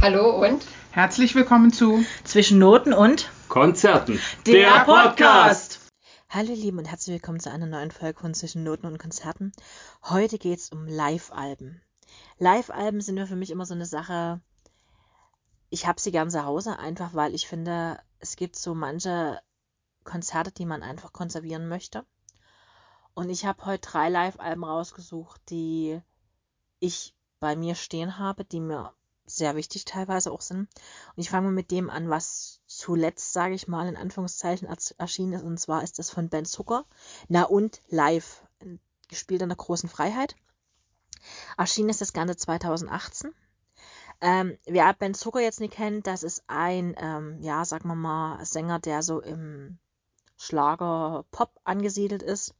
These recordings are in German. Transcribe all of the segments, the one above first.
Hallo und Herzlich willkommen zu Zwischen Noten und Konzerten. der Podcast. Hallo ihr Lieben und herzlich willkommen zu einer neuen Folge von Zwischen Noten und Konzerten. Heute geht es um Live-Alben. Live-Alben sind ja für mich immer so eine Sache. Ich habe sie gern zu Hause, einfach weil ich finde, es gibt so manche Konzerte, die man einfach konservieren möchte. Und ich habe heute drei Live-Alben rausgesucht, die ich bei mir stehen habe, die mir sehr wichtig teilweise auch sind. Und ich fange mal mit dem an, was zuletzt, sage ich mal, in Anführungszeichen erschienen ist. Und zwar ist das von Ben Zucker. Na und live, gespielt in der großen Freiheit. Erschienen ist das Ganze 2018. Ähm, wer Ben Zucker jetzt nicht kennt, das ist ein, ähm, ja, sagen wir mal, Sänger, der so im Schlager Pop angesiedelt ist.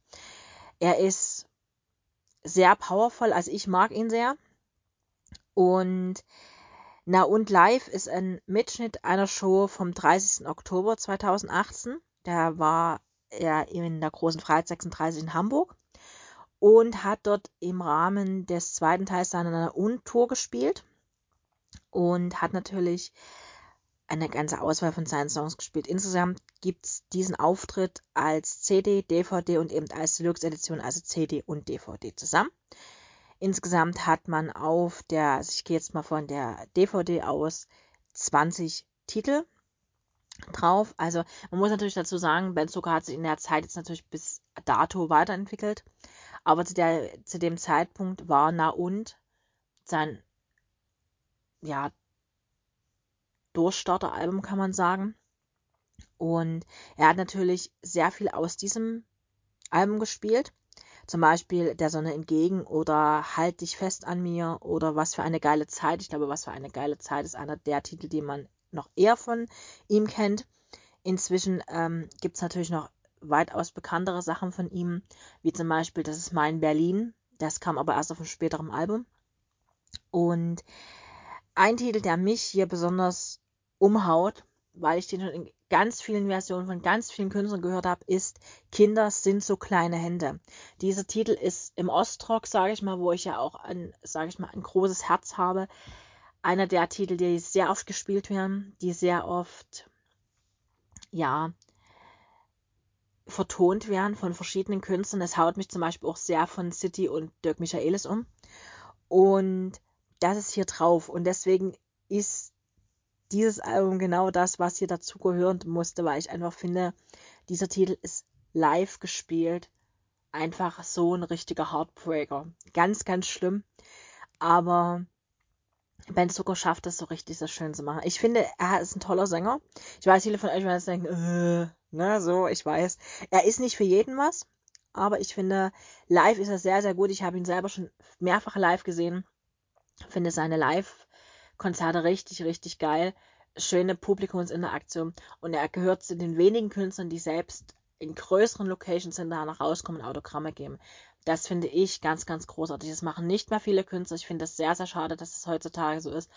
Er ist sehr powerful, also ich mag ihn sehr. Und na und live ist ein Mitschnitt einer Show vom 30. Oktober 2018. Der war er in der großen Freiheit 36 in Hamburg und hat dort im Rahmen des zweiten Teils seiner Und-Tour gespielt und hat natürlich eine ganze Auswahl von seinen Songs gespielt. Insgesamt gibt es diesen Auftritt als CD, DVD und eben als Deluxe-Edition, also CD und DVD zusammen. Insgesamt hat man auf der, also ich gehe jetzt mal von der DVD aus, 20 Titel drauf. Also man muss natürlich dazu sagen, Ben Zucker hat sich in der Zeit jetzt natürlich bis dato weiterentwickelt. Aber zu, der, zu dem Zeitpunkt war Na und sein ja, Durchstarteralbum, kann man sagen. Und er hat natürlich sehr viel aus diesem Album gespielt. Zum Beispiel Der Sonne entgegen oder Halt dich fest an mir oder Was für eine geile Zeit. Ich glaube, Was für eine geile Zeit ist einer der Titel, die man noch eher von ihm kennt. Inzwischen ähm, gibt es natürlich noch weitaus bekanntere Sachen von ihm, wie zum Beispiel Das ist mein Berlin. Das kam aber erst auf einem späteren Album. Und ein Titel, der mich hier besonders umhaut, weil ich den schon ganz vielen Versionen von ganz vielen Künstlern gehört habe, ist Kinder sind so kleine Hände. Dieser Titel ist im Ostrock, sage ich mal, wo ich ja auch ein, sage ich mal, ein großes Herz habe. Einer der Titel, die sehr oft gespielt werden, die sehr oft, ja, vertont werden von verschiedenen Künstlern. Es haut mich zum Beispiel auch sehr von City und Dirk Michaelis um. Und das ist hier drauf. Und deswegen ist dieses Album genau das, was hier dazugehören musste, weil ich einfach finde, dieser Titel ist live gespielt. Einfach so ein richtiger Heartbreaker. Ganz, ganz schlimm. Aber Ben Zucker schafft es so richtig, das schön zu machen. Ich finde, er ist ein toller Sänger. Ich weiß, viele von euch werden jetzt denken, äh, ne, so, ich weiß. Er ist nicht für jeden was, aber ich finde, live ist er sehr, sehr gut. Ich habe ihn selber schon mehrfach live gesehen. Finde seine Live- Konzerte richtig, richtig geil. Schöne Publikumsinteraktion. Und er gehört zu den wenigen Künstlern, die selbst in größeren Locations hinterher rauskommen und Autogramme geben. Das finde ich ganz, ganz großartig. Das machen nicht mehr viele Künstler. Ich finde es sehr, sehr schade, dass es heutzutage so ist.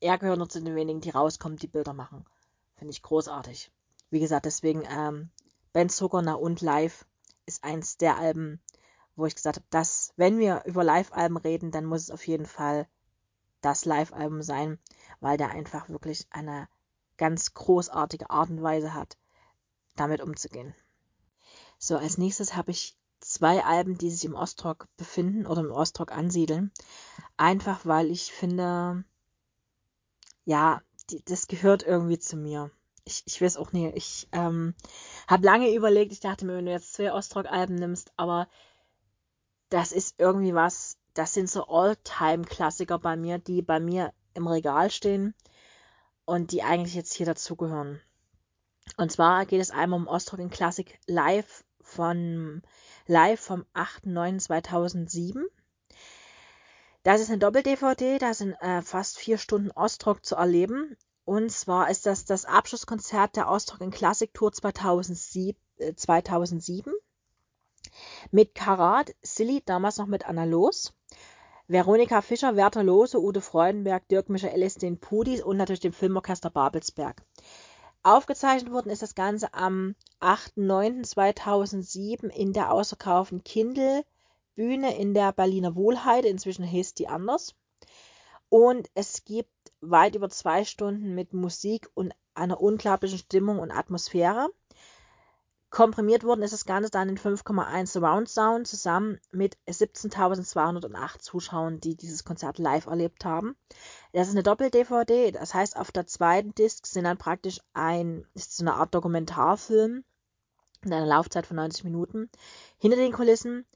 Er gehört nur zu den wenigen, die rauskommen, die Bilder machen. Finde ich großartig. Wie gesagt, deswegen ähm, Ben Zuckerner und Live ist eins der Alben, wo ich gesagt habe, dass, wenn wir über Live-Alben reden, dann muss es auf jeden Fall das Live-Album sein, weil der einfach wirklich eine ganz großartige Art und Weise hat, damit umzugehen. So, als nächstes habe ich zwei Alben, die sich im Ostrock befinden oder im Ostrock ansiedeln. Einfach weil ich finde, ja, die, das gehört irgendwie zu mir. Ich, ich weiß auch nicht. Ich ähm, habe lange überlegt, ich dachte mir, wenn du jetzt zwei Ostrock-Alben nimmst, aber das ist irgendwie was, das sind so All-Time-Klassiker bei mir, die bei mir im Regal stehen und die eigentlich jetzt hier dazugehören. Und zwar geht es einmal um Ostrock in Classic Live von Live vom 8.9.2007. Das ist eine Doppel-DVD, da sind äh, fast vier Stunden Ostrock zu erleben. Und zwar ist das das Abschlusskonzert der Ostrock in Classic Tour 2007. Äh, 2007 mit Karat, Silly, damals noch mit Anna Los, Veronika Fischer, Werther Lose, Ute Freudenberg, Dirk Michaelis, den Pudis und natürlich dem Filmorchester Babelsberg. Aufgezeichnet worden ist das Ganze am 8.9.2007 in der ausverkauften Kindle Bühne in der Berliner Wohlheide. Inzwischen heißt die anders. Und es gibt weit über zwei Stunden mit Musik und einer unglaublichen Stimmung und Atmosphäre. Komprimiert worden ist das Ganze dann in 5,1 Surround Sound zusammen mit 17.208 Zuschauern, die dieses Konzert live erlebt haben. Das ist eine Doppel-DVD, das heißt, auf der zweiten Disc sind dann praktisch ein, ist so eine Art Dokumentarfilm in einer Laufzeit von 90 Minuten. Hinter den Kulissen,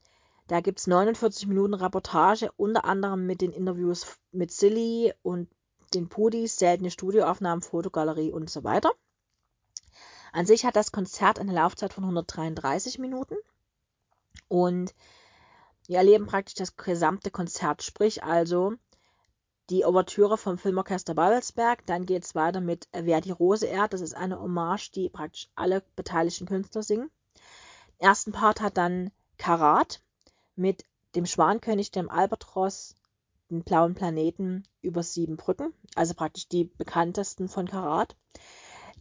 da gibt es 49 Minuten Reportage, unter anderem mit den Interviews mit Silly und den Pudis, seltene Studioaufnahmen, Fotogalerie und so weiter. An sich hat das Konzert eine Laufzeit von 133 Minuten und wir erleben praktisch das gesamte Konzert, sprich also die Ouvertüre vom Filmorchester Babelsberg. Dann geht es weiter mit Wer die Rose ehrt. Das ist eine Hommage, die praktisch alle beteiligten Künstler singen. Den ersten Part hat dann Karat mit dem Schwankönig, dem Albatros, den blauen Planeten über sieben Brücken, also praktisch die bekanntesten von Karat.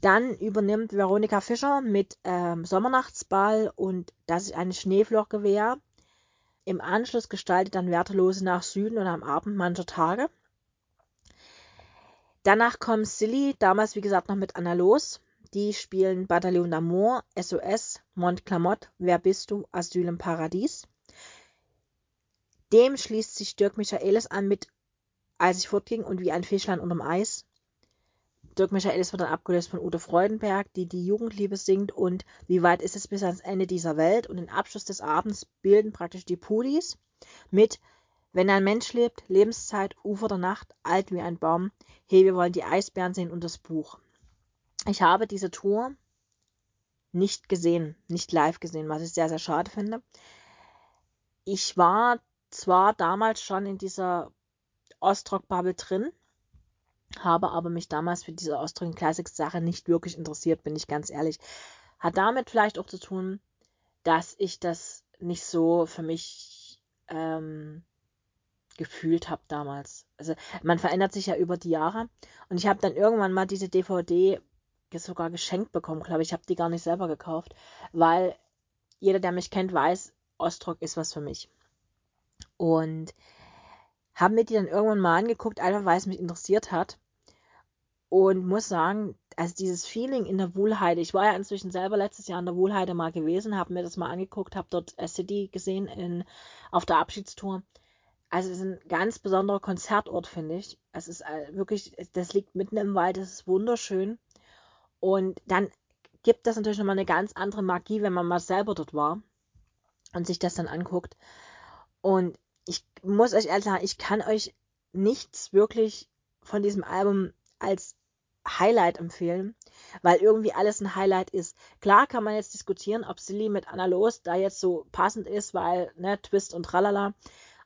Dann übernimmt Veronika Fischer mit ähm, Sommernachtsball und das ist eine Schneeflochgewehr. Im Anschluss gestaltet dann Wertelose nach Süden und am Abend mancher Tage. Danach kommt Silly, damals wie gesagt noch mit Anna Los. Die spielen Bataillon d'Amour, SOS, Mont Clamott, Wer bist du, Asyl im Paradies. Dem schließt sich Dirk Michaelis an mit Als ich fortging und wie ein Fischlein unterm Eis. Dirk Michaelis wird dann abgelöst von Ute Freudenberg, die die Jugendliebe singt und Wie weit ist es bis ans Ende dieser Welt? Und den Abschluss des Abends bilden praktisch die Pudis mit Wenn ein Mensch lebt, Lebenszeit, Ufer der Nacht, alt wie ein Baum, hey, wir wollen die Eisbären sehen und das Buch. Ich habe diese Tour nicht gesehen, nicht live gesehen, was ich sehr, sehr schade finde. Ich war zwar damals schon in dieser Ostrock-Bubble drin, habe aber mich damals für diese Austrian Classics Sache nicht wirklich interessiert, bin ich ganz ehrlich. Hat damit vielleicht auch zu tun, dass ich das nicht so für mich ähm, gefühlt habe damals. Also man verändert sich ja über die Jahre und ich habe dann irgendwann mal diese DVD sogar geschenkt bekommen, glaube ich. Ich habe die gar nicht selber gekauft, weil jeder, der mich kennt, weiß, Ostrock ist was für mich. Und habe mir die dann irgendwann mal angeguckt, einfach weil es mich interessiert hat. Und muss sagen, also dieses Feeling in der Wohlheide, ich war ja inzwischen selber letztes Jahr in der Wohlheide mal gewesen, habe mir das mal angeguckt, habe dort City gesehen in, auf der Abschiedstour. Also es ist ein ganz besonderer Konzertort, finde ich. Es ist äh, wirklich, das liegt mitten im Wald, es ist wunderschön. Und dann gibt das natürlich nochmal eine ganz andere Magie, wenn man mal selber dort war und sich das dann anguckt. Und ich muss euch ehrlich sagen, ich kann euch nichts wirklich von diesem Album als Highlight empfehlen, weil irgendwie alles ein Highlight ist. Klar kann man jetzt diskutieren, ob Silly mit Anna Los da jetzt so passend ist, weil, ne, Twist und tralala.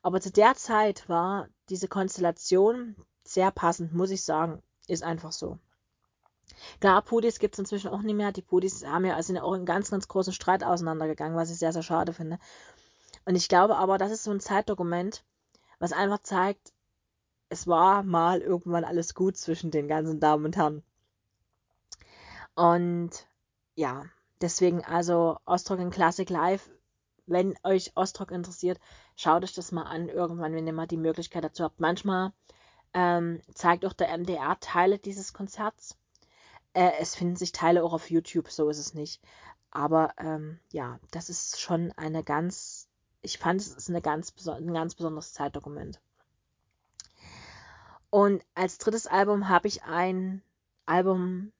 Aber zu der Zeit war diese Konstellation sehr passend, muss ich sagen. Ist einfach so. Klar, Pudis gibt es inzwischen auch nicht mehr. Die Pudis haben ja, sind auch in ganz, ganz großen Streit auseinandergegangen, was ich sehr, sehr schade finde. Und ich glaube aber, das ist so ein Zeitdokument, was einfach zeigt, es war mal irgendwann alles gut zwischen den ganzen Damen und Herren. Und ja, deswegen also Ostrock in Classic Live. Wenn euch Ostrock interessiert, schaut euch das mal an, irgendwann, wenn ihr mal die Möglichkeit dazu habt. Manchmal ähm, zeigt auch der MDR Teile dieses Konzerts. Äh, es finden sich Teile auch auf YouTube, so ist es nicht. Aber ähm, ja, das ist schon eine ganz ich fand, es ist eine ganz, ein ganz besonderes Zeitdokument. Und als drittes Album habe ich ein Album,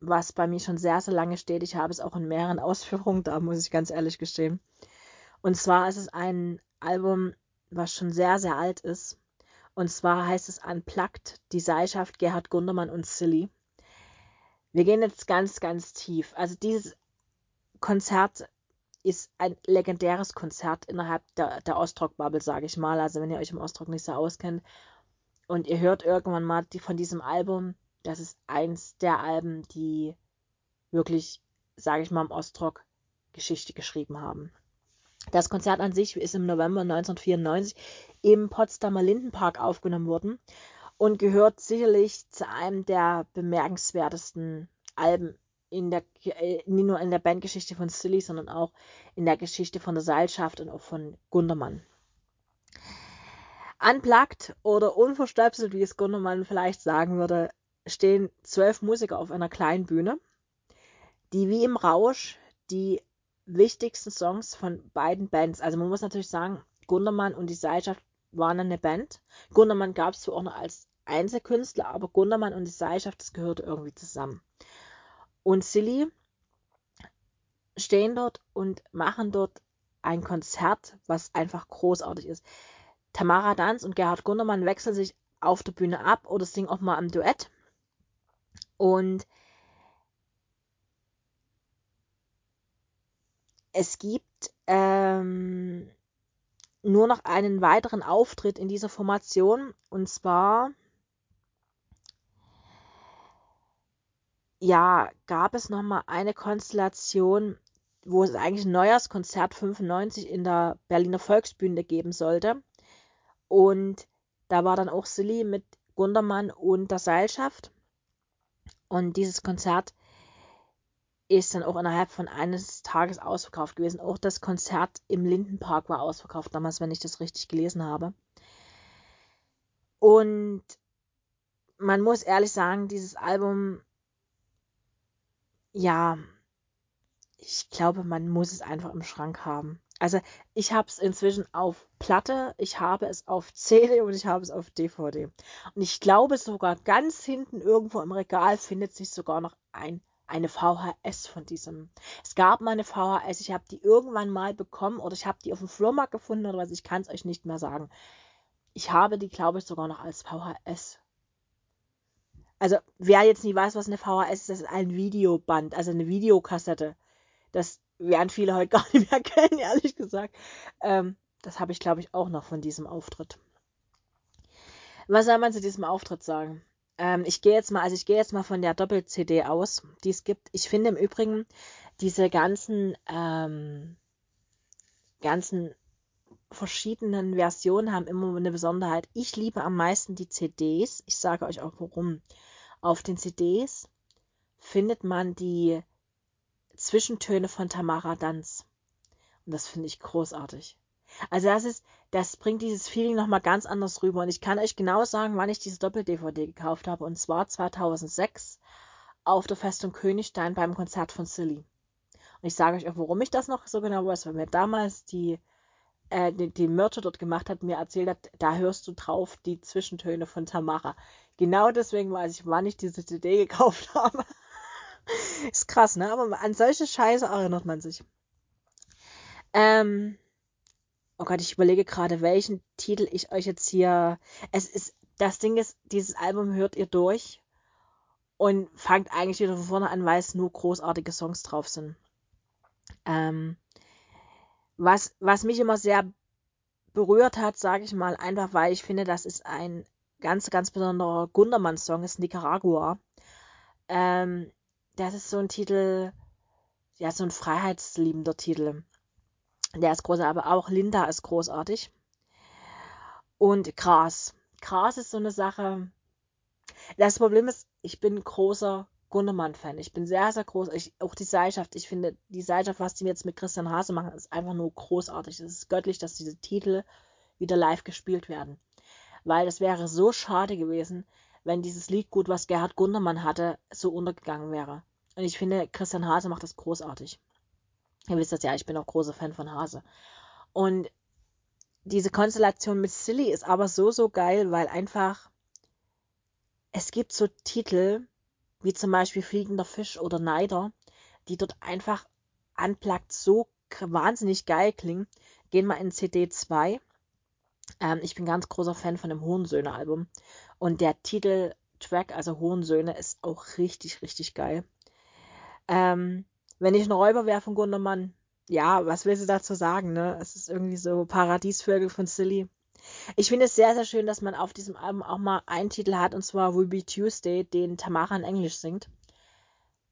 was bei mir schon sehr, sehr lange steht. Ich habe es auch in mehreren Ausführungen, da muss ich ganz ehrlich gestehen. Und zwar ist es ein Album, was schon sehr, sehr alt ist. Und zwar heißt es Unplugged, die Seilschaft Gerhard Gundermann und Silly. Wir gehen jetzt ganz, ganz tief. Also dieses Konzert ist ein legendäres Konzert innerhalb der, der Ostrock-Bubble, sage ich mal. Also wenn ihr euch im Ostrock nicht so auskennt und ihr hört irgendwann mal die, von diesem Album, das ist eins der Alben, die wirklich, sage ich mal, im Ostrock Geschichte geschrieben haben. Das Konzert an sich ist im November 1994 im Potsdamer Lindenpark aufgenommen worden und gehört sicherlich zu einem der bemerkenswertesten Alben in der, äh, nicht nur in der Bandgeschichte von Silly, sondern auch in der Geschichte von der Seilschaft und auch von Gundermann. unplugged oder unverstöpselt, wie es Gundermann vielleicht sagen würde, stehen zwölf Musiker auf einer kleinen Bühne, die wie im Rausch die wichtigsten Songs von beiden Bands, also man muss natürlich sagen, Gundermann und die Seilschaft waren eine Band. Gundermann gab es zwar auch noch als Einzelkünstler, aber Gundermann und die Seilschaft, das gehörte irgendwie zusammen. Und Silly stehen dort und machen dort ein Konzert, was einfach großartig ist. Tamara Danz und Gerhard Gundermann wechseln sich auf der Bühne ab oder singen auch mal am Duett. Und es gibt ähm, nur noch einen weiteren Auftritt in dieser Formation und zwar ja, gab es noch mal eine Konstellation, wo es eigentlich ein Neujahrskonzert 95 in der Berliner Volksbühne geben sollte. Und da war dann auch Silly mit Gundermann und der Seilschaft. Und dieses Konzert ist dann auch innerhalb von eines Tages ausverkauft gewesen. Auch das Konzert im Lindenpark war ausverkauft damals, wenn ich das richtig gelesen habe. Und man muss ehrlich sagen, dieses Album, ja, ich glaube, man muss es einfach im Schrank haben. Also ich habe es inzwischen auf Platte, ich habe es auf CD und ich habe es auf DVD. Und ich glaube sogar ganz hinten irgendwo im Regal findet sich sogar noch ein, eine VHS von diesem. Es gab mal eine VHS, ich habe die irgendwann mal bekommen oder ich habe die auf dem Flohmarkt gefunden oder was, ich kann es euch nicht mehr sagen. Ich habe die, glaube ich, sogar noch als VHS. Also wer jetzt nicht weiß, was eine VHS ist, das ist ein Videoband, also eine Videokassette. Das werden viele heute gar nicht mehr kennen, ehrlich gesagt. Ähm, das habe ich, glaube ich, auch noch von diesem Auftritt. Was soll man zu diesem Auftritt sagen? Ähm, ich gehe jetzt mal, also ich gehe jetzt mal von der Doppel-CD aus, die es gibt. Ich finde im Übrigen diese ganzen, ähm, ganzen verschiedenen Versionen haben immer eine Besonderheit. Ich liebe am meisten die CDs. Ich sage euch auch warum. Auf den CDs findet man die Zwischentöne von Tamara Danz. Und das finde ich großartig. Also das ist, das bringt dieses Feeling nochmal ganz anders rüber. Und ich kann euch genau sagen, wann ich diese Doppel-DVD gekauft habe. Und zwar 2006 auf der Festung Königstein beim Konzert von Silly. Und ich sage euch auch, warum ich das noch so genau weiß, weil mir damals die, äh, die, die Mörder dort gemacht hat, mir erzählt hat, da hörst du drauf die Zwischentöne von Tamara. Genau deswegen weiß ich, wann ich diese CD gekauft habe. Ist krass, ne? Aber an solche Scheiße erinnert man sich. Ähm, oh Gott, ich überlege gerade, welchen Titel ich euch jetzt hier. Es ist, das Ding ist, dieses Album hört ihr durch und fangt eigentlich wieder von vorne an, weil es nur großartige Songs drauf sind. Ähm, was, was mich immer sehr berührt hat, sage ich mal, einfach weil ich finde, das ist ein ganz, ganz besonderer Gundermann-Song, ist Nicaragua. Ähm, das ist so ein Titel, ja, so ein freiheitsliebender Titel. Der ist großartig, aber auch Linda ist großartig. Und Gras. Gras ist so eine Sache. Das Problem ist, ich bin großer Gundermann-Fan. Ich bin sehr, sehr groß. Ich, auch die Seilschaft. Ich finde, die Seilschaft, was die jetzt mit Christian Hase machen, ist einfach nur großartig. Es ist göttlich, dass diese Titel wieder live gespielt werden. Weil das wäre so schade gewesen, wenn dieses Liedgut, was Gerhard Gundermann hatte, so untergegangen wäre. Und ich finde, Christian Hase macht das großartig. Ihr wisst das ja, ich bin auch großer Fan von Hase. Und diese Konstellation mit Silly ist aber so, so geil, weil einfach es gibt so Titel, wie zum Beispiel Fliegender Fisch oder Neider, die dort einfach unplugged so wahnsinnig geil klingen. Gehen wir in CD 2 ähm, ich bin ganz großer Fan von dem Hohensöhne-Album. Und der Titeltrack, also Hohensöhne, ist auch richtig, richtig geil. Ähm, wenn ich ein Räuber wäre von Gundermann, ja, was will sie dazu sagen, ne? Es ist irgendwie so Paradiesvögel von Silly. Ich finde es sehr, sehr schön, dass man auf diesem Album auch mal einen Titel hat, und zwar Will Be Tuesday, den Tamara in Englisch singt.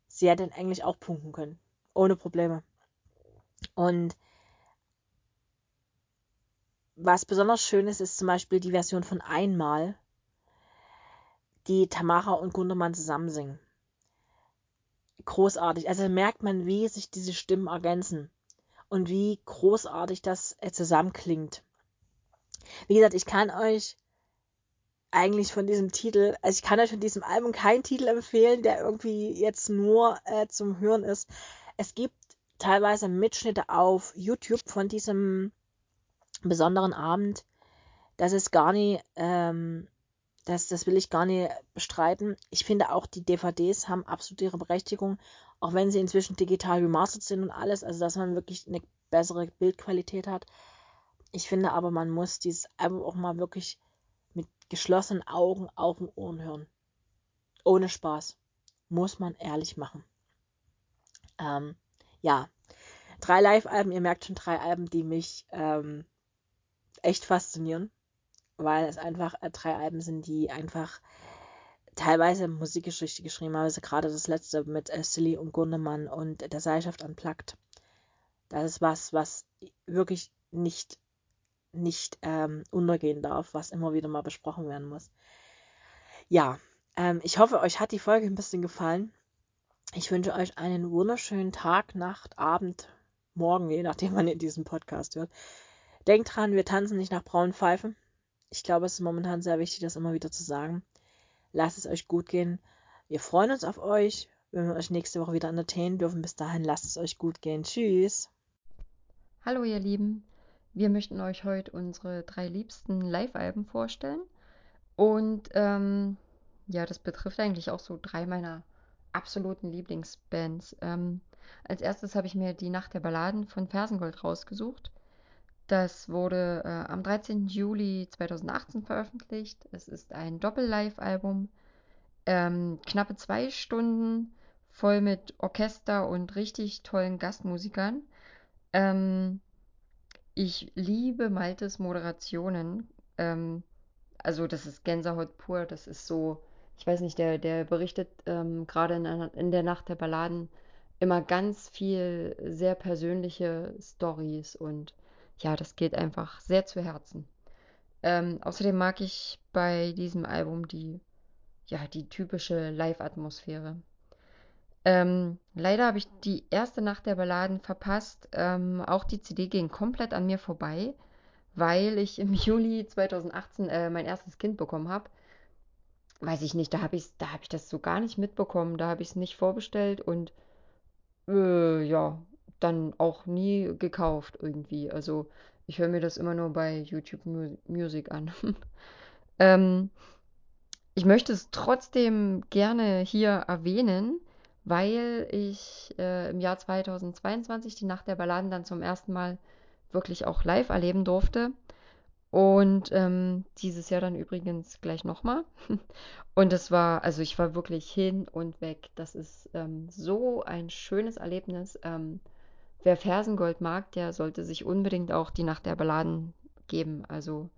Sie hätte in Englisch auch punkten können. Ohne Probleme. Und was besonders schön ist, ist zum Beispiel die Version von Einmal, die Tamara und Gundermann zusammen singen. Großartig. Also merkt man, wie sich diese Stimmen ergänzen und wie großartig das äh, zusammenklingt. Wie gesagt, ich kann euch eigentlich von diesem Titel, also ich kann euch von diesem Album keinen Titel empfehlen, der irgendwie jetzt nur äh, zum Hören ist. Es gibt teilweise Mitschnitte auf YouTube von diesem besonderen Abend. Das ist gar nicht, ähm, das, das will ich gar nicht bestreiten. Ich finde auch, die DVDs haben absolut ihre Berechtigung, auch wenn sie inzwischen digital remastert sind und alles, also dass man wirklich eine bessere Bildqualität hat. Ich finde aber, man muss dieses Album auch mal wirklich mit geschlossenen Augen, Augen, Ohren hören. Ohne Spaß. Muss man ehrlich machen. Ähm, ja, drei Live-Alben, ihr merkt schon drei Alben, die mich ähm, echt faszinieren, weil es einfach äh, drei Alben sind, die einfach teilweise Musikgeschichte geschrieben haben. Also gerade das letzte mit äh, Silly und Gundemann und der Seilschaft anplagt. Das ist was, was wirklich nicht, nicht ähm, untergehen darf, was immer wieder mal besprochen werden muss. Ja, ähm, ich hoffe, euch hat die Folge ein bisschen gefallen. Ich wünsche euch einen wunderschönen Tag, Nacht, Abend, Morgen, je nachdem, wann ihr diesen Podcast hört. Denkt dran, wir tanzen nicht nach braunen Pfeifen. Ich glaube, es ist momentan sehr wichtig, das immer wieder zu sagen. Lasst es euch gut gehen. Wir freuen uns auf euch, wenn wir euch nächste Woche wieder entertainen dürfen. Bis dahin, lasst es euch gut gehen. Tschüss. Hallo ihr Lieben, wir möchten euch heute unsere drei liebsten Live-Alben vorstellen. Und ähm, ja, das betrifft eigentlich auch so drei meiner absoluten Lieblingsbands. Ähm, als erstes habe ich mir die Nacht der Balladen von Fersengold rausgesucht. Das wurde äh, am 13. Juli 2018 veröffentlicht. Es ist ein Doppel-Live-Album. Ähm, knappe zwei Stunden voll mit Orchester und richtig tollen Gastmusikern. Ähm, ich liebe Maltes Moderationen. Ähm, also das ist Gänsehaut pur. Das ist so ich weiß nicht, der, der berichtet ähm, gerade in, in der Nacht der Balladen immer ganz viel sehr persönliche Stories und ja, das geht einfach sehr zu Herzen. Ähm, außerdem mag ich bei diesem Album die, ja, die typische Live-Atmosphäre. Ähm, leider habe ich die erste Nacht der Balladen verpasst. Ähm, auch die CD ging komplett an mir vorbei, weil ich im Juli 2018 äh, mein erstes Kind bekommen habe weiß ich nicht, da habe ich, da hab ich das so gar nicht mitbekommen. Da habe ich es nicht vorbestellt und äh, ja, dann auch nie gekauft irgendwie. Also ich höre mir das immer nur bei YouTube Mu Music an. ähm, ich möchte es trotzdem gerne hier erwähnen, weil ich äh, im Jahr 2022 die Nacht der Balladen dann zum ersten Mal wirklich auch live erleben durfte. Und ähm, dieses Jahr dann übrigens gleich nochmal. Und es war, also ich war wirklich hin und weg. Das ist ähm, so ein schönes Erlebnis. Ähm, wer Fersengold mag, der sollte sich unbedingt auch die Nacht der Balladen geben. Also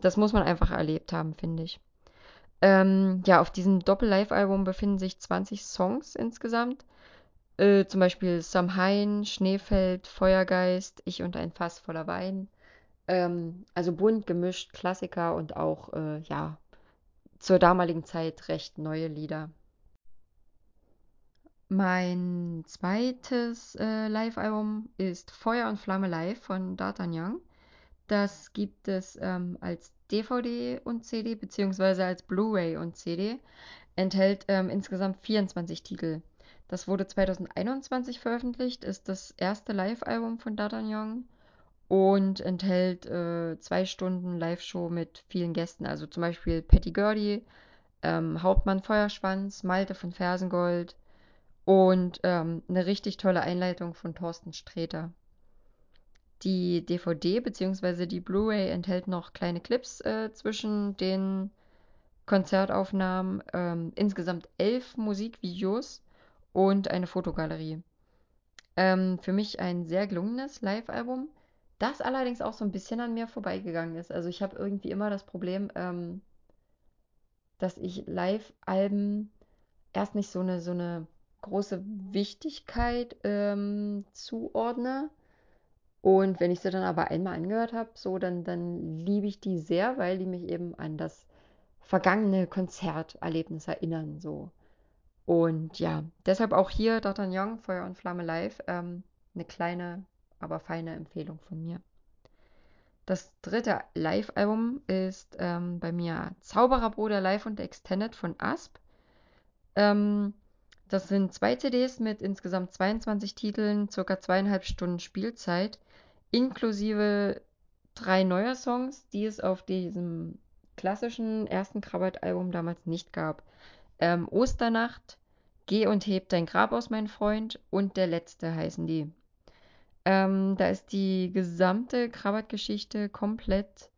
das muss man einfach erlebt haben, finde ich. Ähm, ja, auf diesem Doppel-Live-Album befinden sich 20 Songs insgesamt. Äh, zum Beispiel Samhain, Schneefeld, Feuergeist, Ich und ein Fass voller Wein. Ähm, also bunt gemischt, Klassiker und auch, äh, ja, zur damaligen Zeit recht neue Lieder. Mein zweites äh, Live-Album ist Feuer und Flamme Live von D'Artagnan. Das gibt es ähm, als DVD und CD beziehungsweise als Blu-ray und CD. Enthält ähm, insgesamt 24 Titel. Das wurde 2021 veröffentlicht, ist das erste Live-Album von D'Artagnan und enthält äh, zwei Stunden Live-Show mit vielen Gästen. Also zum Beispiel Patty Gurdy, ähm, Hauptmann Feuerschwanz, Malte von Fersengold und ähm, eine richtig tolle Einleitung von Thorsten Sträter. Die DVD bzw. die Blu-ray enthält noch kleine Clips äh, zwischen den Konzertaufnahmen, ähm, insgesamt elf Musikvideos und eine Fotogalerie. Ähm, für mich ein sehr gelungenes Live-Album das allerdings auch so ein bisschen an mir vorbeigegangen ist. Also ich habe irgendwie immer das Problem, ähm, dass ich Live-Alben erst nicht so eine, so eine große Wichtigkeit ähm, zuordne. Und wenn ich sie dann aber einmal angehört habe, so, dann, dann liebe ich die sehr, weil die mich eben an das vergangene Konzerterlebnis erinnern. So. Und ja, deshalb auch hier D'Artagnan, Feuer und Flamme live. Ähm, eine kleine aber feine Empfehlung von mir. Das dritte Live-Album ist ähm, bei mir Zaubererbruder Live und Extended von Asp. Ähm, das sind zwei CDs mit insgesamt 22 Titeln, circa zweieinhalb Stunden Spielzeit, inklusive drei neuer Songs, die es auf diesem klassischen ersten Krabbert-Album damals nicht gab. Ähm, Osternacht, Geh und heb dein Grab aus, mein Freund und der letzte heißen die. Ähm, da ist die gesamte Krabbert-Geschichte komplett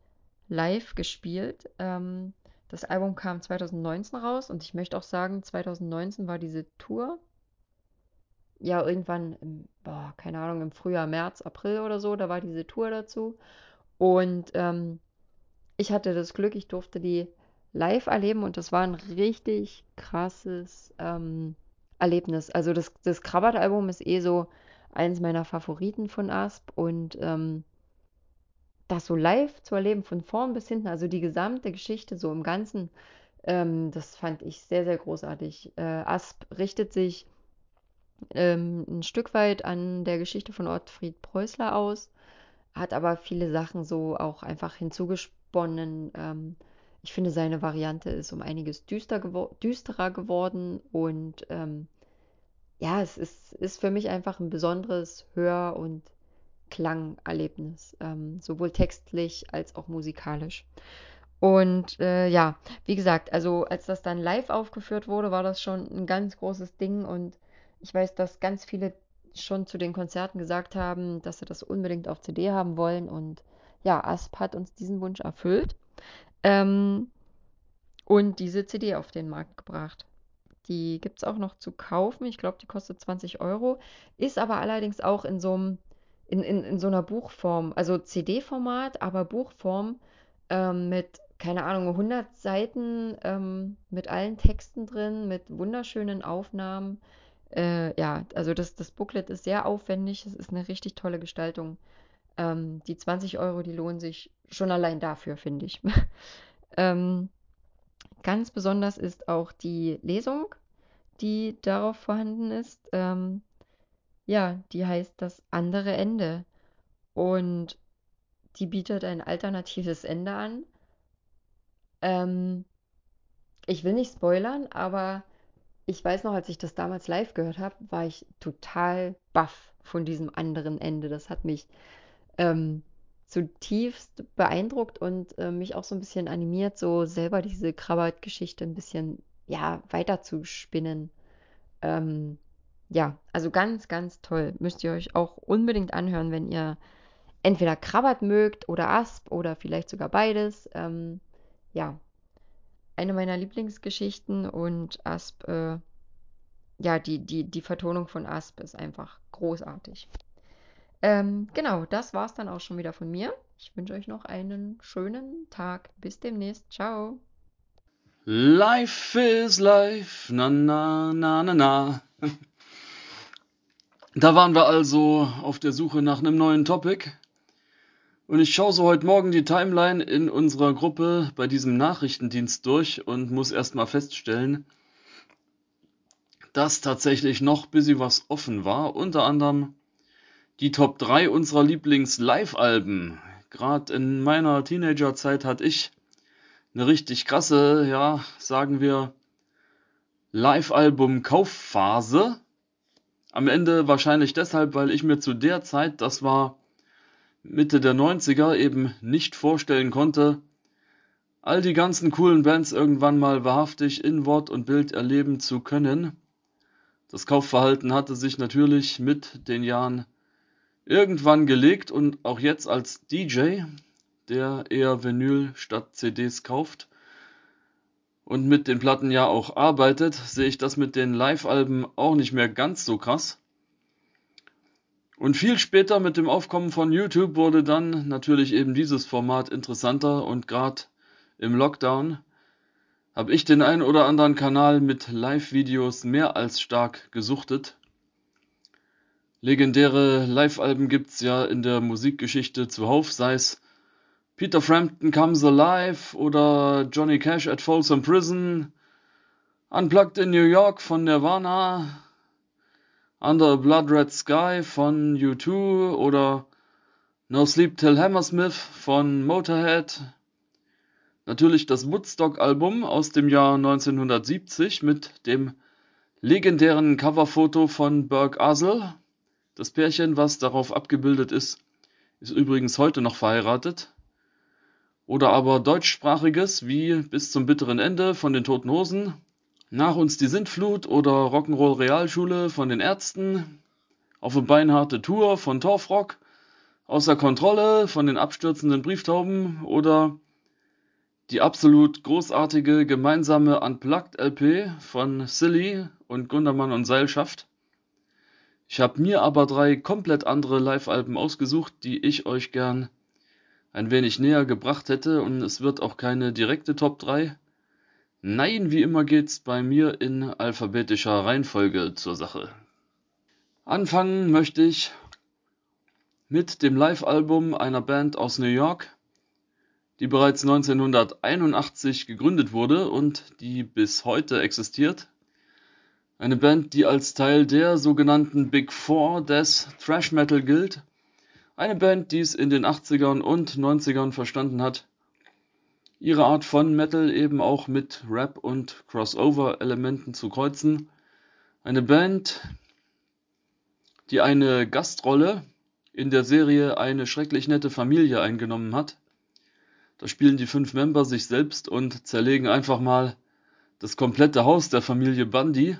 live gespielt. Ähm, das Album kam 2019 raus und ich möchte auch sagen, 2019 war diese Tour. Ja, irgendwann, im, boah, keine Ahnung, im Frühjahr, März, April oder so, da war diese Tour dazu. Und ähm, ich hatte das Glück, ich durfte die live erleben und das war ein richtig krasses ähm, Erlebnis. Also das, das Krabbert-Album ist eh so eins meiner Favoriten von Asp und ähm, das so live zu erleben, von vorn bis hinten, also die gesamte Geschichte so im Ganzen, ähm, das fand ich sehr, sehr großartig. Äh, Asp richtet sich ähm, ein Stück weit an der Geschichte von Ottfried Preußler aus, hat aber viele Sachen so auch einfach hinzugesponnen. Ähm, ich finde, seine Variante ist um einiges düster gewo düsterer geworden und ähm, ja, es ist, ist für mich einfach ein besonderes Hör- und Klangerlebnis, ähm, sowohl textlich als auch musikalisch. Und äh, ja, wie gesagt, also als das dann live aufgeführt wurde, war das schon ein ganz großes Ding und ich weiß, dass ganz viele schon zu den Konzerten gesagt haben, dass sie das unbedingt auf CD haben wollen und ja, Asp hat uns diesen Wunsch erfüllt ähm, und diese CD auf den Markt gebracht. Die gibt es auch noch zu kaufen. Ich glaube, die kostet 20 Euro. Ist aber allerdings auch in so einem, in, in, in so einer Buchform, also CD-Format, aber Buchform ähm, mit, keine Ahnung, 100 Seiten, ähm, mit allen Texten drin, mit wunderschönen Aufnahmen. Äh, ja, also das, das Booklet ist sehr aufwendig. Es ist eine richtig tolle Gestaltung. Ähm, die 20 Euro, die lohnen sich schon allein dafür, finde ich. ähm, Ganz besonders ist auch die Lesung, die darauf vorhanden ist. Ähm, ja, die heißt das andere Ende. Und die bietet ein alternatives Ende an. Ähm, ich will nicht spoilern, aber ich weiß noch, als ich das damals live gehört habe, war ich total baff von diesem anderen Ende. Das hat mich ähm, zutiefst beeindruckt und äh, mich auch so ein bisschen animiert, so selber diese Krabbert-Geschichte ein bisschen, ja, weiter zu spinnen. Ähm, ja, also ganz, ganz toll. Müsst ihr euch auch unbedingt anhören, wenn ihr entweder Krabbert mögt oder Asp oder vielleicht sogar beides. Ähm, ja, eine meiner Lieblingsgeschichten und Asp, äh, ja, die, die, die Vertonung von Asp ist einfach großartig. Ähm, genau, das war's dann auch schon wieder von mir. Ich wünsche euch noch einen schönen Tag. Bis demnächst. Ciao. Life is life, na na na na na. Da waren wir also auf der Suche nach einem neuen Topic. Und ich schaue so heute Morgen die Timeline in unserer Gruppe bei diesem Nachrichtendienst durch und muss erstmal feststellen, dass tatsächlich noch bisschen was offen war. Unter anderem die Top 3 unserer Lieblings-Live-Alben. Gerade in meiner Teenagerzeit hatte ich eine richtig krasse, ja, sagen wir, Live-Album-Kaufphase. Am Ende wahrscheinlich deshalb, weil ich mir zu der Zeit, das war Mitte der 90er, eben nicht vorstellen konnte, all die ganzen coolen Bands irgendwann mal wahrhaftig in Wort und Bild erleben zu können. Das Kaufverhalten hatte sich natürlich mit den Jahren irgendwann gelegt und auch jetzt als DJ, der eher Vinyl statt CDs kauft und mit den Platten ja auch arbeitet, sehe ich das mit den Live-Alben auch nicht mehr ganz so krass. Und viel später mit dem Aufkommen von YouTube wurde dann natürlich eben dieses Format interessanter und gerade im Lockdown habe ich den ein oder anderen Kanal mit Live-Videos mehr als stark gesuchtet. Legendäre Live-Alben gibt's ja in der Musikgeschichte zuhauf, sei es Peter Frampton Comes Alive oder Johnny Cash at Folsom Prison, Unplugged in New York von Nirvana, Under a Blood Red Sky von U2 oder No Sleep Till Hammersmith von Motorhead, natürlich das Woodstock-Album aus dem Jahr 1970 mit dem legendären Coverfoto von Burke Asel. Das Pärchen, was darauf abgebildet ist, ist übrigens heute noch verheiratet. Oder aber deutschsprachiges wie Bis zum bitteren Ende von den Toten Hosen, Nach uns die Sintflut oder Rock'n'Roll Realschule von den Ärzten, Auf eine beinharte Tour von Torfrock, Außer Kontrolle von den abstürzenden Brieftauben oder die absolut großartige gemeinsame Unplugged LP von Silly und Gundermann und Seilschaft. Ich habe mir aber drei komplett andere Live-Alben ausgesucht, die ich euch gern ein wenig näher gebracht hätte und es wird auch keine direkte Top 3. Nein, wie immer geht's bei mir in alphabetischer Reihenfolge zur Sache. Anfangen möchte ich mit dem Live-Album einer Band aus New York, die bereits 1981 gegründet wurde und die bis heute existiert. Eine Band, die als Teil der sogenannten Big Four des Thrash Metal gilt. Eine Band, die es in den 80ern und 90ern verstanden hat, ihre Art von Metal eben auch mit Rap und Crossover-Elementen zu kreuzen. Eine Band, die eine Gastrolle in der Serie Eine schrecklich nette Familie eingenommen hat. Da spielen die fünf Member sich selbst und zerlegen einfach mal das komplette Haus der Familie Bundy.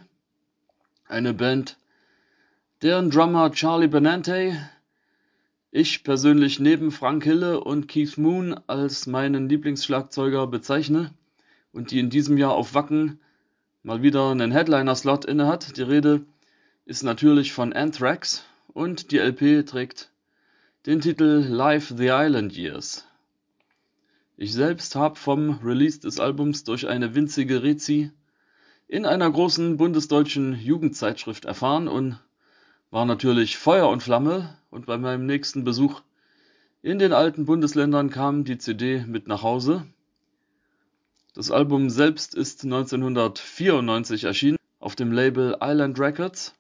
Eine Band, deren Drummer Charlie Benante ich persönlich neben Frank Hille und Keith Moon als meinen Lieblingsschlagzeuger bezeichne und die in diesem Jahr auf Wacken mal wieder einen Headliner-Slot innehat. Die Rede ist natürlich von Anthrax und die LP trägt den Titel Live the Island Years. Ich selbst habe vom Release des Albums durch eine winzige Rezi in einer großen bundesdeutschen Jugendzeitschrift erfahren und war natürlich Feuer und Flamme und bei meinem nächsten Besuch in den alten Bundesländern kam die CD mit nach Hause. Das Album selbst ist 1994 erschienen auf dem Label Island Records.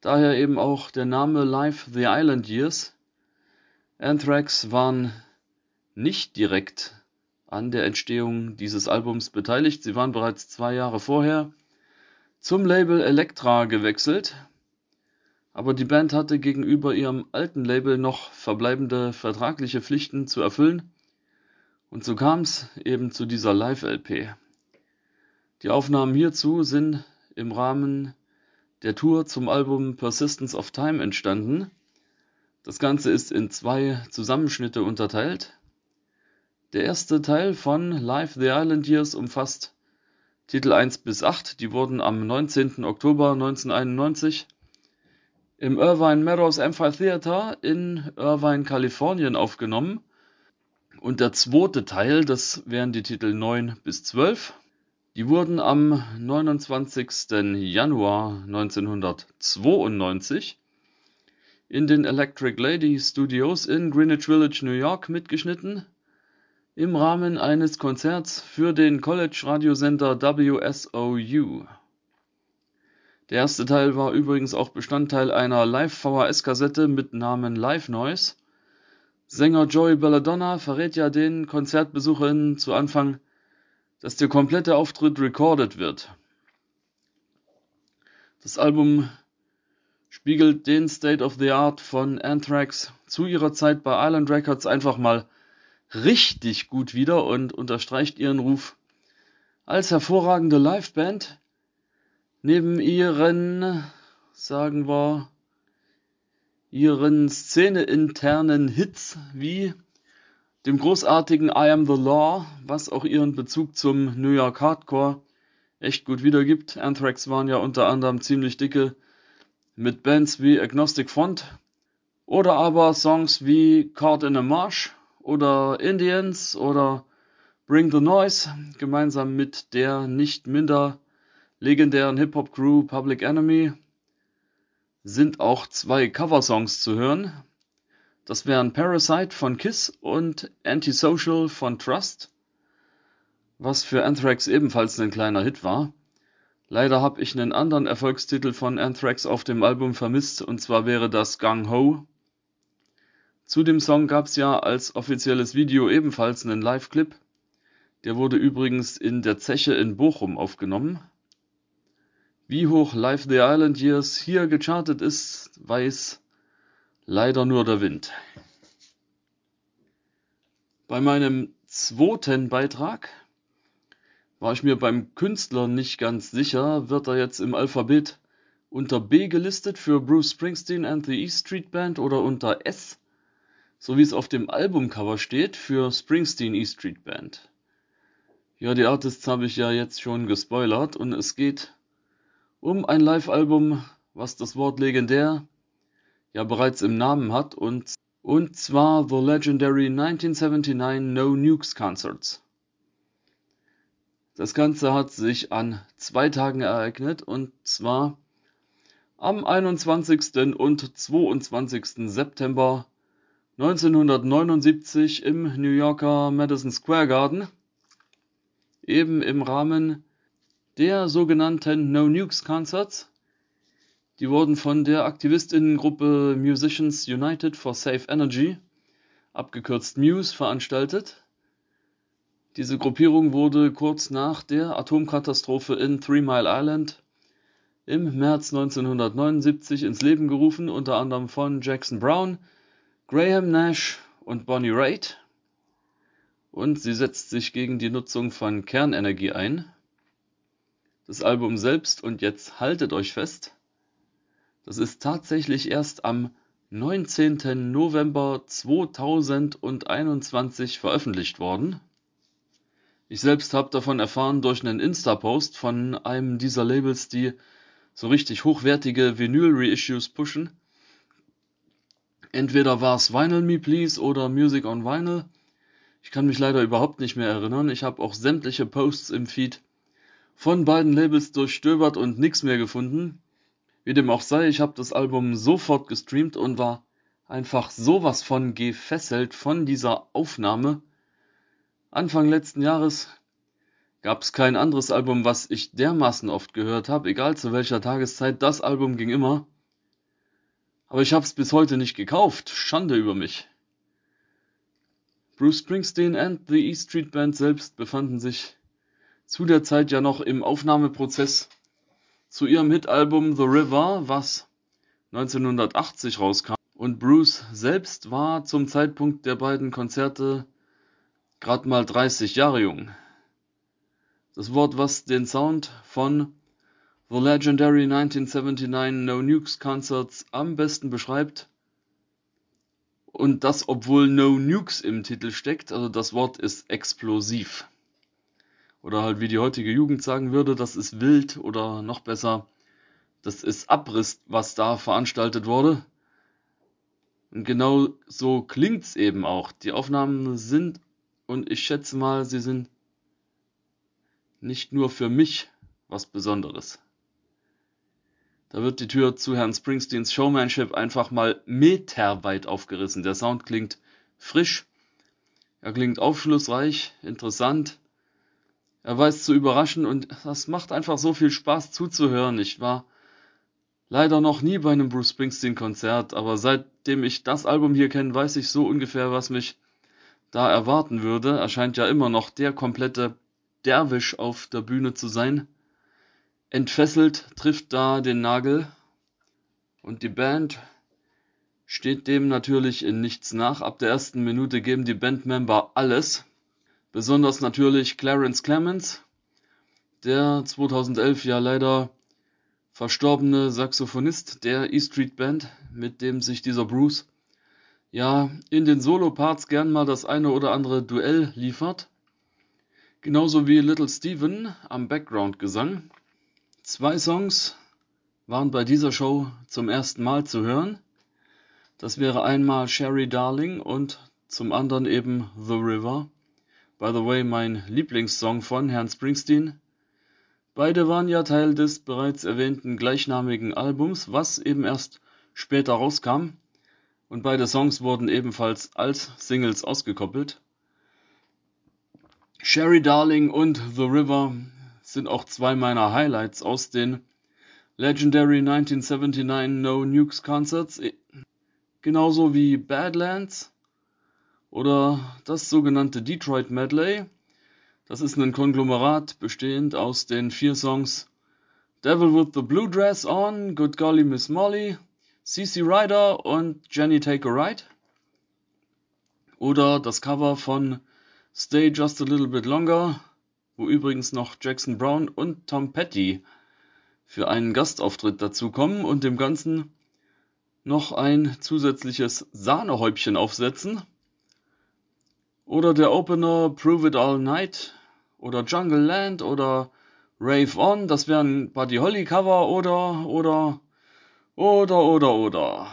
Daher eben auch der Name Live the Island Years. Anthrax waren nicht direkt an der Entstehung dieses Albums beteiligt. Sie waren bereits zwei Jahre vorher zum Label Elektra gewechselt, aber die Band hatte gegenüber ihrem alten Label noch verbleibende vertragliche Pflichten zu erfüllen und so kam es eben zu dieser Live-LP. Die Aufnahmen hierzu sind im Rahmen der Tour zum Album Persistence of Time entstanden. Das Ganze ist in zwei Zusammenschnitte unterteilt. Der erste Teil von Live the Island Years umfasst Titel 1 bis 8. Die wurden am 19. Oktober 1991 im Irvine Meadows Amphitheater in Irvine, Kalifornien aufgenommen. Und der zweite Teil, das wären die Titel 9 bis 12, die wurden am 29. Januar 1992 in den Electric Lady Studios in Greenwich Village, New York mitgeschnitten im Rahmen eines Konzerts für den College-Radiosender WSOU. Der erste Teil war übrigens auch Bestandteil einer Live-VHS-Kassette mit Namen Live Noise. Sänger Joey Belladonna verrät ja den KonzertbesucherInnen zu Anfang, dass der komplette Auftritt recorded wird. Das Album spiegelt den State of the Art von Anthrax zu ihrer Zeit bei Island Records einfach mal richtig gut wider und unterstreicht ihren Ruf als hervorragende Liveband, neben ihren, sagen wir, ihren szeneinternen Hits wie dem großartigen I Am the Law, was auch ihren Bezug zum New York Hardcore echt gut wiedergibt. Anthrax waren ja unter anderem ziemlich dicke mit Bands wie Agnostic Front oder aber Songs wie Caught in a Marsh oder Indians oder Bring the Noise gemeinsam mit der nicht minder legendären Hip-Hop-Crew Public Enemy sind auch zwei Coversongs zu hören. Das wären Parasite von Kiss und Antisocial von Trust, was für Anthrax ebenfalls ein kleiner Hit war. Leider habe ich einen anderen Erfolgstitel von Anthrax auf dem Album vermisst, und zwar wäre das Gang Ho. Zu dem Song gab es ja als offizielles Video ebenfalls einen Live-Clip. Der wurde übrigens in der Zeche in Bochum aufgenommen. Wie hoch Live the Island Years hier gechartet ist, weiß leider nur der Wind. Bei meinem zweiten Beitrag war ich mir beim Künstler nicht ganz sicher, wird er jetzt im Alphabet unter B gelistet für Bruce Springsteen and the E Street Band oder unter S, so wie es auf dem Albumcover steht, für Springsteen E Street Band. Ja, die Artists habe ich ja jetzt schon gespoilert und es geht um ein Live-Album, was das Wort legendär ja bereits im Namen hat und, und zwar The Legendary 1979 No Nukes Concerts. Das Ganze hat sich an zwei Tagen ereignet und zwar am 21. und 22. September 1979 im New Yorker Madison Square Garden, eben im Rahmen der sogenannten No Nukes Concerts. Die wurden von der Aktivistinnengruppe Musicians United for Safe Energy, abgekürzt Muse, veranstaltet. Diese Gruppierung wurde kurz nach der Atomkatastrophe in Three Mile Island im März 1979 ins Leben gerufen, unter anderem von Jackson Brown, Graham Nash und Bonnie Raitt. Und sie setzt sich gegen die Nutzung von Kernenergie ein. Das Album selbst, und jetzt haltet euch fest, das ist tatsächlich erst am 19. November 2021 veröffentlicht worden. Ich selbst habe davon erfahren durch einen Insta-Post von einem dieser Labels, die so richtig hochwertige Vinyl-Reissues pushen. Entweder war es Vinyl Me Please oder Music on Vinyl. Ich kann mich leider überhaupt nicht mehr erinnern. Ich habe auch sämtliche Posts im Feed von beiden Labels durchstöbert und nichts mehr gefunden. Wie dem auch sei, ich habe das Album sofort gestreamt und war einfach sowas von gefesselt von dieser Aufnahme Anfang letzten Jahres gab es kein anderes Album, was ich dermaßen oft gehört habe, egal zu welcher Tageszeit, das Album ging immer. Aber ich habe es bis heute nicht gekauft, Schande über mich. Bruce Springsteen and the E Street Band selbst befanden sich zu der Zeit ja noch im Aufnahmeprozess zu ihrem Hitalbum The River, was 1980 rauskam. Und Bruce selbst war zum Zeitpunkt der beiden Konzerte gerade mal 30 Jahre jung. Das Wort, was den Sound von The Legendary 1979 No Nukes Concerts am besten beschreibt, und das obwohl No Nukes im Titel steckt, also das Wort ist explosiv. Oder halt wie die heutige Jugend sagen würde, das ist wild oder noch besser, das ist Abriss, was da veranstaltet wurde. Und genau so klingt's eben auch. Die Aufnahmen sind und ich schätze mal, sie sind nicht nur für mich was Besonderes. Da wird die Tür zu Herrn Springsteens Showmanship einfach mal meterweit aufgerissen. Der Sound klingt frisch, er klingt aufschlussreich, interessant, er weiß zu überraschen und das macht einfach so viel Spaß zuzuhören. Ich war leider noch nie bei einem Bruce Springsteen Konzert, aber seitdem ich das Album hier kenne, weiß ich so ungefähr, was mich da erwarten würde. Er scheint ja immer noch der komplette Derwisch auf der Bühne zu sein. Entfesselt trifft da den Nagel und die Band steht dem natürlich in nichts nach. Ab der ersten Minute geben die Bandmember alles. Besonders natürlich Clarence Clemens, der 2011 ja leider verstorbene Saxophonist der E Street Band, mit dem sich dieser Bruce ja in den Solo-Parts gern mal das eine oder andere Duell liefert. Genauso wie Little Steven am Background-Gesang. Zwei Songs waren bei dieser Show zum ersten Mal zu hören. Das wäre einmal Sherry Darling und zum anderen eben The River. By the way, mein Lieblingssong von Herrn Springsteen. Beide waren ja Teil des bereits erwähnten gleichnamigen Albums, was eben erst später rauskam und beide Songs wurden ebenfalls als Singles ausgekoppelt. Sherry Darling und The River sind auch zwei meiner Highlights aus den Legendary 1979 No Nukes Concerts, genauso wie Badlands oder das sogenannte Detroit Medley. Das ist ein Konglomerat bestehend aus den vier Songs Devil with the Blue Dress On, Good Golly Miss Molly, CC Rider und Jenny Take a Ride. Oder das Cover von Stay Just a Little Bit Longer, wo übrigens noch Jackson Brown und Tom Petty für einen Gastauftritt dazukommen und dem Ganzen noch ein zusätzliches Sahnehäubchen aufsetzen. Oder der Opener Prove It All Night oder Jungle Land oder Rave On, das wären Buddy Holly Cover oder oder oder oder oder.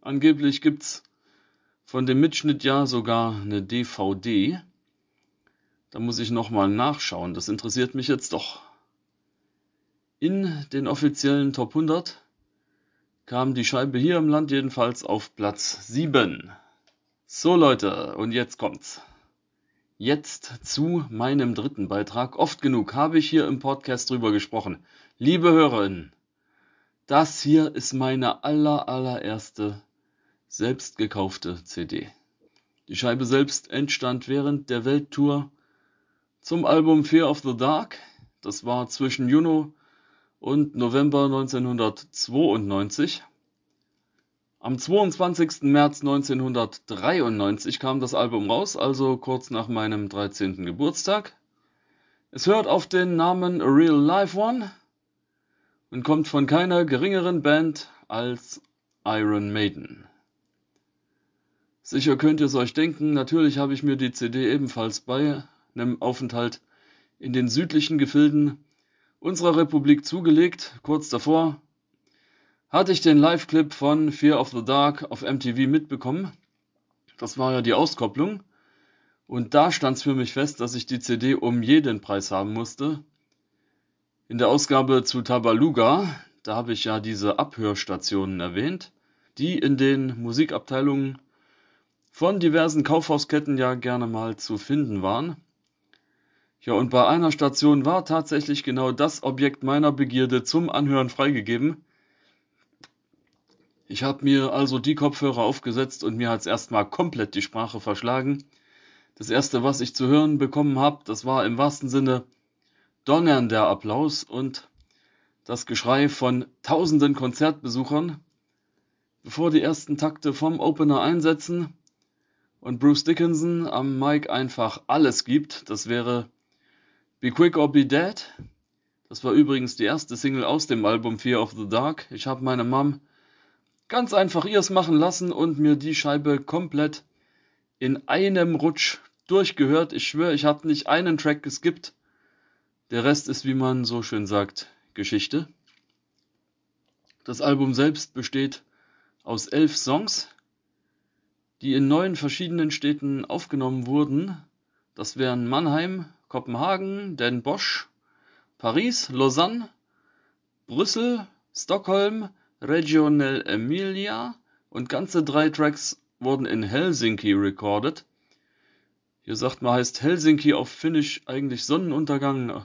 Angeblich gibt's von dem Mitschnitt ja sogar eine DVD. Da muss ich nochmal nachschauen, das interessiert mich jetzt doch. In den offiziellen Top 100 kam die Scheibe hier im Land jedenfalls auf Platz 7. So Leute, und jetzt kommt's. Jetzt zu meinem dritten Beitrag. Oft genug habe ich hier im Podcast drüber gesprochen. Liebe Hörerinnen, das hier ist meine aller allererste selbst gekaufte CD. Die Scheibe selbst entstand während der Welttour zum Album Fear of the Dark. Das war zwischen Juni und November 1992. Am 22. März 1993 kam das Album raus, also kurz nach meinem 13. Geburtstag. Es hört auf den Namen A Real Life One und kommt von keiner geringeren Band als Iron Maiden. Sicher könnt ihr es euch denken, natürlich habe ich mir die CD ebenfalls bei einem Aufenthalt in den südlichen Gefilden unserer Republik zugelegt. Kurz davor hatte ich den Live-Clip von Fear of the Dark auf MTV mitbekommen. Das war ja die Auskopplung. Und da stand es für mich fest, dass ich die CD um jeden Preis haben musste. In der Ausgabe zu Tabaluga, da habe ich ja diese Abhörstationen erwähnt, die in den Musikabteilungen von diversen Kaufhausketten ja gerne mal zu finden waren. Ja, und bei einer Station war tatsächlich genau das Objekt meiner Begierde zum Anhören freigegeben. Ich habe mir also die Kopfhörer aufgesetzt und mir hat's erstmal komplett die Sprache verschlagen. Das erste, was ich zu hören bekommen habe, das war im wahrsten Sinne donnernder Applaus und das Geschrei von tausenden Konzertbesuchern, bevor die ersten Takte vom Opener einsetzen und Bruce Dickinson am Mic einfach alles gibt. Das wäre Be Quick or Be Dead. Das war übrigens die erste Single aus dem Album Fear of the Dark. Ich habe meine Mom ganz einfach ihrs machen lassen und mir die Scheibe komplett in einem Rutsch durchgehört. Ich schwöre, ich habe nicht einen Track geskippt. Der Rest ist, wie man so schön sagt, Geschichte. Das Album selbst besteht aus elf Songs, die in neun verschiedenen Städten aufgenommen wurden. Das wären Mannheim, Kopenhagen, Den Bosch, Paris, Lausanne, Brüssel, Stockholm, Reggio nell'Emilia und ganze drei Tracks wurden in Helsinki recorded. Hier sagt man, heißt Helsinki auf Finnisch eigentlich Sonnenuntergang.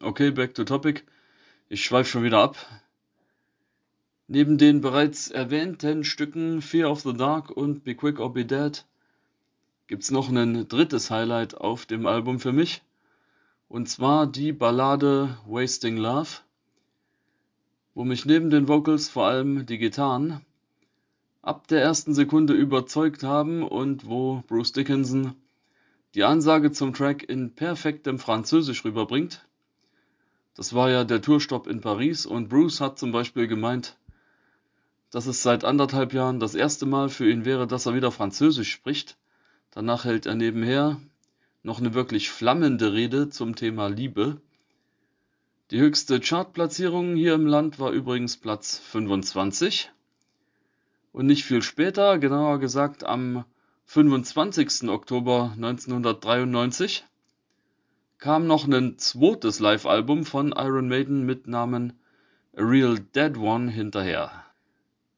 Okay, back to topic. Ich schweife schon wieder ab. Neben den bereits erwähnten Stücken Fear of the Dark und Be Quick or Be Dead gibt's noch ein drittes Highlight auf dem Album für mich. Und zwar die Ballade Wasting Love, wo mich neben den Vocals vor allem die Gitarren ab der ersten Sekunde überzeugt haben und wo Bruce Dickinson die Ansage zum Track in perfektem Französisch rüberbringt. Das war ja der Tourstopp in Paris und Bruce hat zum Beispiel gemeint, dass es seit anderthalb Jahren das erste Mal für ihn wäre, dass er wieder Französisch spricht. Danach hält er nebenher noch eine wirklich flammende Rede zum Thema Liebe. Die höchste Chartplatzierung hier im Land war übrigens Platz 25. Und nicht viel später, genauer gesagt am 25. Oktober 1993, kam noch ein zweites Live-Album von Iron Maiden mit Namen A Real Dead One hinterher.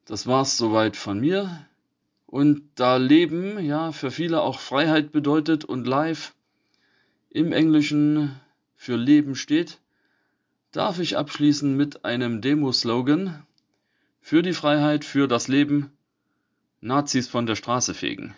Das war's soweit von mir. Und da Leben ja für viele auch Freiheit bedeutet und live im Englischen für Leben steht, darf ich abschließen mit einem Demo-Slogan für die Freiheit, für das Leben, Nazis von der Straße fegen.